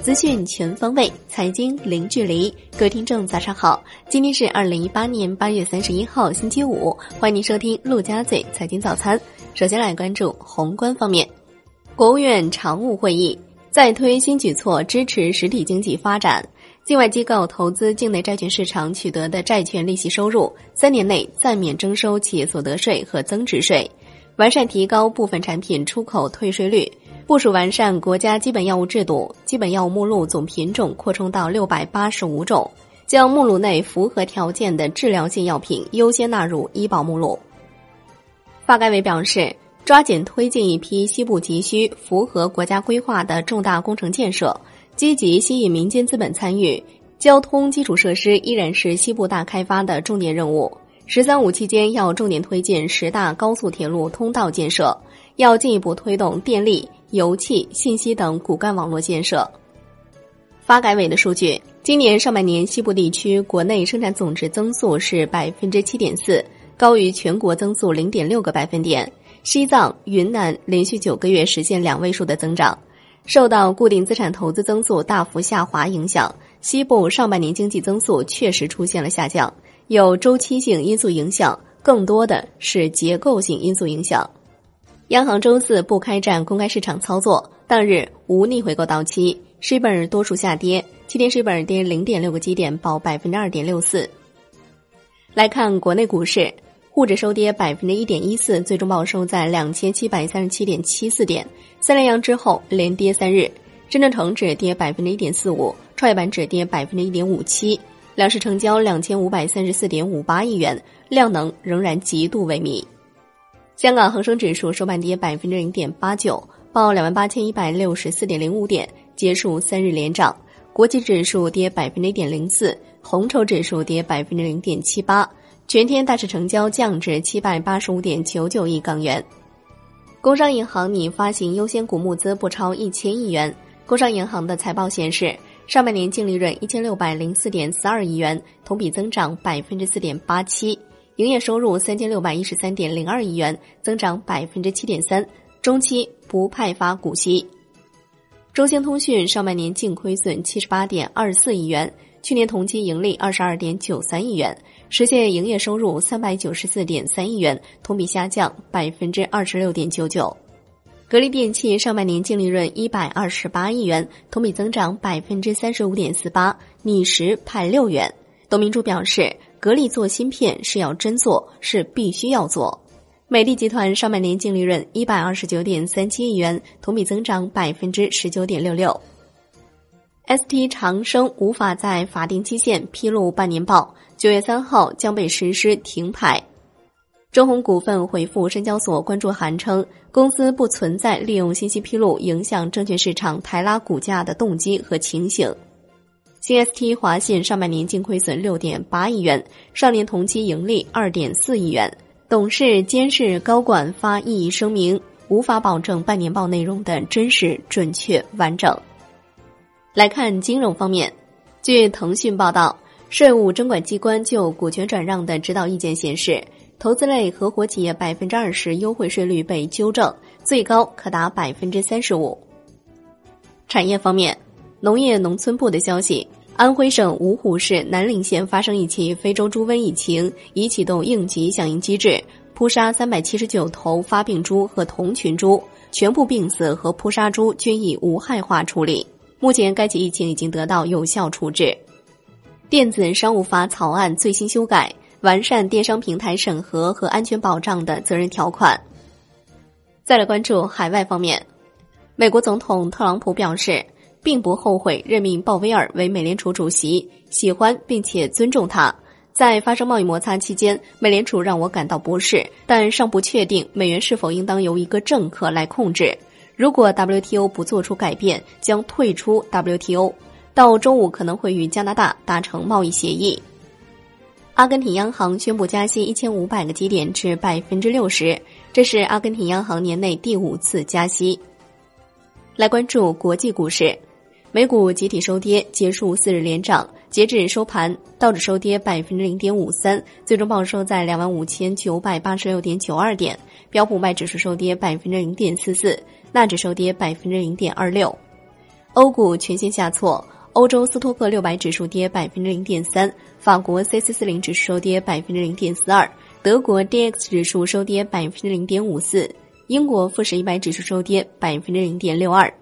资讯全方位，财经零距离。各位听众，早上好！今天是二零一八年八月三十一号，星期五。欢迎您收听陆家嘴财经早餐。首先来关注宏观方面，国务院常务会议再推新举措支持实体经济发展。境外机构投资境内债券市场取得的债券利息收入，三年内暂免征收企业所得税和增值税。完善提高部分产品出口退税率。部署完善国家基本药物制度，基本药物目录总品种扩充到六百八十五种，将目录内符合条件的治疗性药品优先纳入医保目录。发改委表示，抓紧推进一批西部急需、符合国家规划的重大工程建设，积极吸引民间资本参与。交通基础设施依然是西部大开发的重点任务。“十三五”期间要重点推进十大高速铁路通道建设，要进一步推动电力。油气、信息等骨干网络建设。发改委的数据，今年上半年西部地区国内生产总值增速是百分之七点四，高于全国增速零点六个百分点。西藏、云南连续九个月实现两位数的增长。受到固定资产投资增速大幅下滑影响，西部上半年经济增速确实出现了下降，有周期性因素影响，更多的是结构性因素影响。央行周四不开展公开市场操作，当日无逆回购到期，市本多数下跌，七天市本跌零点六个基点，报百分之二点六四。来看国内股市，沪指收跌百分之一点一四，最终报收在两千七百三十七点七四点，三连阳之后连跌三日。深证成指跌百分之一点四五，创业板指跌百分之一点五七，两市成交两千五百三十四点五八亿元，量能仍然极度萎靡。香港恒生指数收盘跌百分之零点八九，报两万八千一百六十四点零五点，结束三日连涨。国际指数跌百分之一点零四，红筹指数跌百分之零点七八，全天大市成交降至七百八十五点九九亿港元。工商银行拟发行优先股募资不超一千亿元。工商银行的财报显示，上半年净利润一千六百零四点四二亿元，同比增长百分之四点八七。营业收入三千六百一十三点零二亿元，增长百分之七点三。中期不派发股息。中兴通讯上半年净亏损七十八点二四亿元，去年同期盈利二十二点九三亿元，实现营业收入三百九十四点三亿元，同比下降百分之二十六点九九。格力电器上半年净利润一百二十八亿元，同比增长百分之三十五点四八，拟时派六元。董明珠表示。格力做芯片是要真做，是必须要做。美的集团上半年净利润一百二十九点三七亿元，同比增长百分之十九点六六。ST 长生无法在法定期限披露半年报，九月三号将被实施停牌。中弘股份回复深交所关注函称，公司不存在利用信息披露影响证券市场抬拉股价的动机和情形。CST 华信上半年净亏损六点八亿元，上年同期盈利二点四亿元。董事、监事、高管发异议声明，无法保证半年报内容的真实、准确、完整。来看金融方面，据腾讯报道，税务征管机关就股权转让的指导意见显示，投资类合伙企业百分之二十优惠税率被纠正，最高可达百分之三十五。产业方面，农业农村部的消息。安徽省芜湖市南陵县发生一起非洲猪瘟疫情，已启动应急响应机制，扑杀三百七十九头发病猪和同群猪，全部病死和扑杀猪均已无害化处理。目前，该起疫情已经得到有效处置。电子商务法草案最新修改，完善电商平台审核和安全保障的责任条款。再来关注海外方面，美国总统特朗普表示。并不后悔任命鲍威尔为美联储主席，喜欢并且尊重他。在发生贸易摩擦期间，美联储让我感到不适，但尚不确定美元是否应当由一个政客来控制。如果 WTO 不做出改变，将退出 WTO。到中午可能会与加拿大达成贸易协议。阿根廷央行宣布加息一千五百个基点至百分之六十，这是阿根廷央行年内第五次加息。来关注国际股市。美股集体收跌，结束四日连涨。截止收盘，道指收跌百分之零点五三，最终报收在两万五千九百八十六点九二点；标普五百指数收跌百分之零点四四，纳指收跌百分之零点二六。欧股全线下挫，欧洲斯托克六百指数跌百分之零点三，法国 C 四四零指数收跌百分之零点四二，德国 D X 指数收跌百分之零点五四，英国富时一百指数收跌百分之零点六二。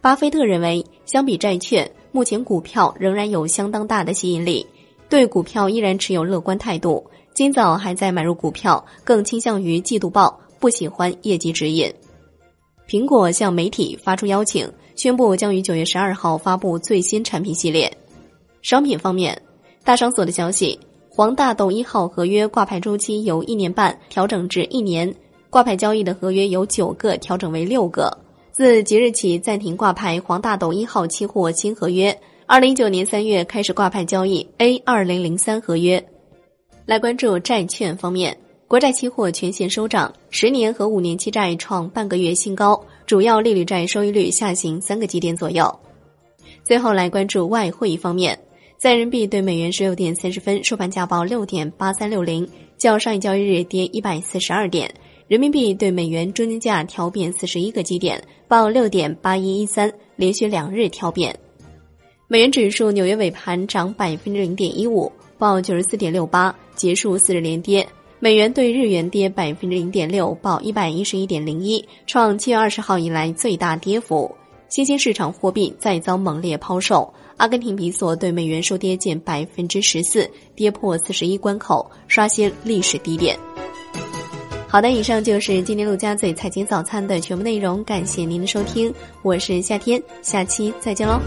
巴菲特认为，相比债券，目前股票仍然有相当大的吸引力，对股票依然持有乐观态度。今早还在买入股票，更倾向于季度报，不喜欢业绩指引。苹果向媒体发出邀请，宣布将于九月十二号发布最新产品系列。商品方面，大商所的消息，黄大豆一号合约挂牌周期由一年半调整至一年，挂牌交易的合约由九个调整为六个。自即日起暂停挂牌黄大豆一号期货新合约，二零一九年三月开始挂牌交易 A 二零零三合约。来关注债券方面，国债期货全线收涨，十年和五年期债创半个月新高，主要利率债收益率下行三个基点左右。最后来关注外汇方面，在人民币对美元十六点三十分收盘价报六点八三六零，较上一交易日跌一百四十二点。人民币对美元中间价调贬四十一个基点，报六点八一一三，连续两日调贬。美元指数纽约尾盘涨百分之零点一五，报九十四点六八，结束四日连跌。美元对日元跌百分之零点六，报一百一十一点零一，创七月二十号以来最大跌幅。新兴市场货币再遭猛烈抛售，阿根廷比索对美元收跌近百分之十四，跌破四十一关口，刷新历史低点。好的，以上就是今天陆家嘴财经早餐的全部内容，感谢您的收听，我是夏天，下期再见喽。